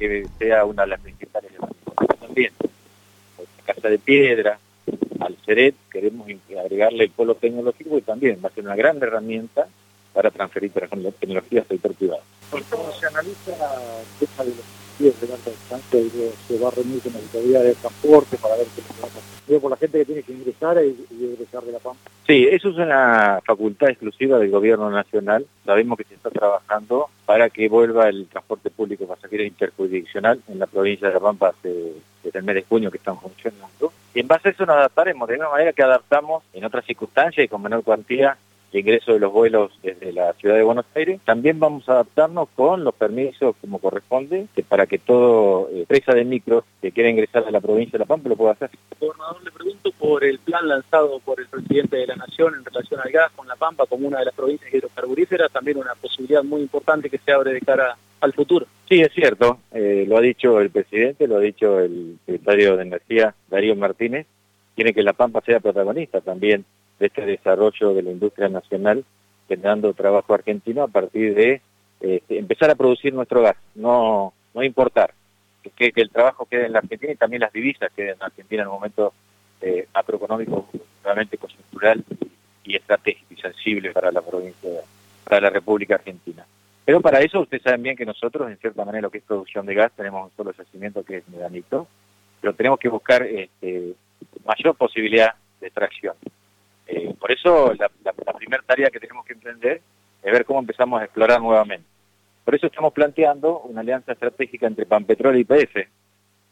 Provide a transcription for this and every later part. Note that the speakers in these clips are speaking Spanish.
que sea una de las principales. También, la Casa de Piedra, al CERET, queremos agregarle el polo tecnológico y también va a ser una gran herramienta para transferir tecnología al sector privado. ¿Cómo se analiza el tema y se va a reunir con la autoridad de transporte para ver qué va a hacer. por la gente que tiene que ingresar y, ingresar de la Pampa. Sí, eso es una facultad exclusiva del gobierno nacional. Sabemos que se está trabajando para que vuelva el transporte público pasajero interjurisdiccional en la provincia de La Pampa desde el mes de junio que están funcionando. Y en base a eso nos adaptaremos de una manera que adaptamos en otras circunstancias y con menor cuantía de ingreso de los vuelos desde la ciudad de Buenos Aires. También vamos a adaptarnos con los permisos como corresponde, para que todo eh, empresa de micro que quiera ingresar a la provincia de La Pampa lo pueda hacer. Gobernador, le pregunto por el plan lanzado por el presidente de la Nación en relación al gas con La Pampa como una de las provincias hidrocarburíferas, también una posibilidad muy importante que se abre de cara al futuro. Sí, es cierto, eh, lo ha dicho el presidente, lo ha dicho el secretario de Energía, Darío Martínez, tiene que La Pampa sea protagonista también de este desarrollo de la industria nacional, generando trabajo argentino a partir de este, empezar a producir nuestro gas, no, no importar, que, el trabajo quede en la Argentina y también las divisas queden en Argentina en un momento eh, macroeconómico realmente coyuntural y estratégico y sensible para la provincia, para la República Argentina. Pero para eso ustedes saben bien que nosotros, en cierta manera, lo que es producción de gas, tenemos un solo yacimiento que es Medanito, pero tenemos que buscar este, mayor posibilidad de extracción. Eso la, primera tarea que tenemos que emprender es ver cómo empezamos a explorar nuevamente. Por eso estamos planteando una alianza estratégica entre Pampetrol y IPF.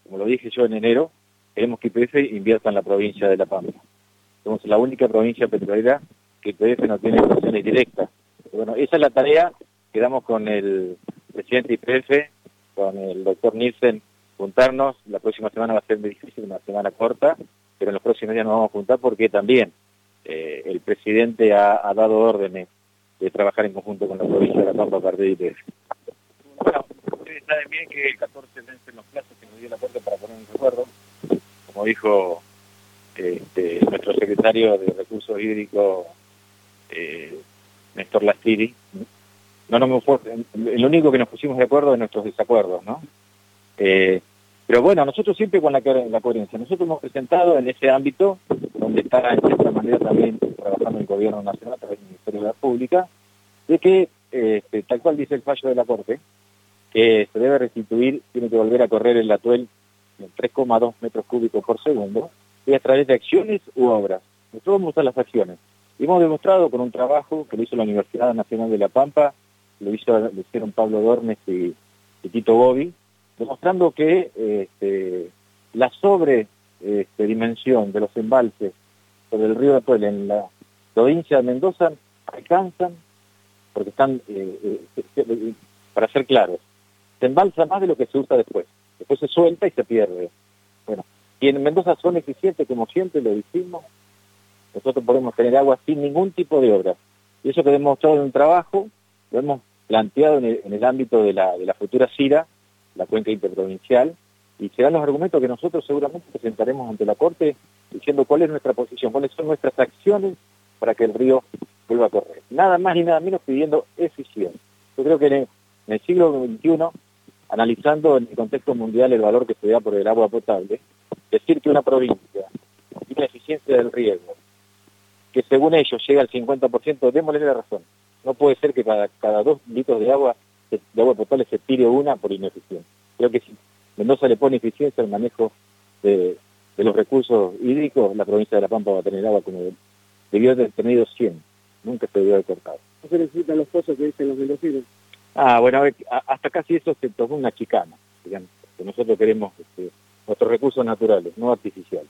Como lo dije yo en enero, queremos que IPF invierta en la provincia de La Pampa. Somos la única provincia petrolera que IPF no tiene inversiones directas. Bueno, esa es la tarea que damos con el presidente IPF, con el doctor Nielsen, juntarnos. La próxima semana va a ser muy difícil, una semana corta, pero en los próximos días nos vamos a juntar porque también eh, el presidente ha, dado órdenes de trabajar en conjunto con la provincia de La Pampa a partir de Bueno, ustedes saben bien que el 14 vencen los plazos que nos dio la Corte para poner un recuerdo, como dijo este, nuestro secretario de Recursos Hídricos, eh, Néstor Lastiri. No, no me fue, lo único que nos pusimos de acuerdo es nuestros desacuerdos, ¿no? Eh, pero bueno, nosotros siempre con la, la, coherencia. Nosotros hemos presentado en ese ámbito, donde está en cierta manera también trabajando el gobierno nacional a través del Ministerio de la Pública, de que, este, tal cual dice el fallo de la Corte, que se debe restituir, tiene que volver a correr el atuel en 3,2 metros cúbicos por segundo, y a través de acciones u obras. Nosotros vamos a las acciones. Hemos demostrado con un trabajo que lo hizo la Universidad Nacional de La Pampa, lo, hizo, lo hicieron Pablo Dormes y, y Tito Gobi, demostrando que este, la sobredimensión este, de los embalses sobre el río Atuel en la provincia de Mendoza alcanzan, porque están, eh, eh, eh, para ser claros, se embalsa más de lo que se usa después. Después se suelta y se pierde. Bueno, y en Mendoza son eficientes, como siempre lo dijimos, nosotros podemos tener agua sin ningún tipo de obra. Y eso que hemos demostrado en un trabajo, lo hemos planteado en el, en el ámbito de la, de la futura CIRA, la cuenca interprovincial, y serán los argumentos que nosotros seguramente presentaremos ante la Corte diciendo cuál es nuestra posición, cuáles son nuestras acciones para que el río vuelva a correr. Nada más ni nada menos pidiendo eficiencia. Yo creo que en el, siglo XXI, analizando en el contexto mundial el valor que se da por el agua potable, decir que una provincia tiene eficiencia del riego, que según ellos llega al 50%, démosle la razón. No puede ser que cada, cada dos litros de agua de agua potable se tire una por ineficiencia. Creo que si Mendoza le pone eficiencia al manejo de, los recursos hídricos, la provincia de La Pampa va a tener agua como debió haber tenido 100. Nunca se debió haber cortado. ¿No se necesitan los pozos que dicen los mendocinos? Ah, bueno, hasta casi eso se tomó una chicana, digamos, que nosotros queremos este, nuestros recursos naturales, no artificiales.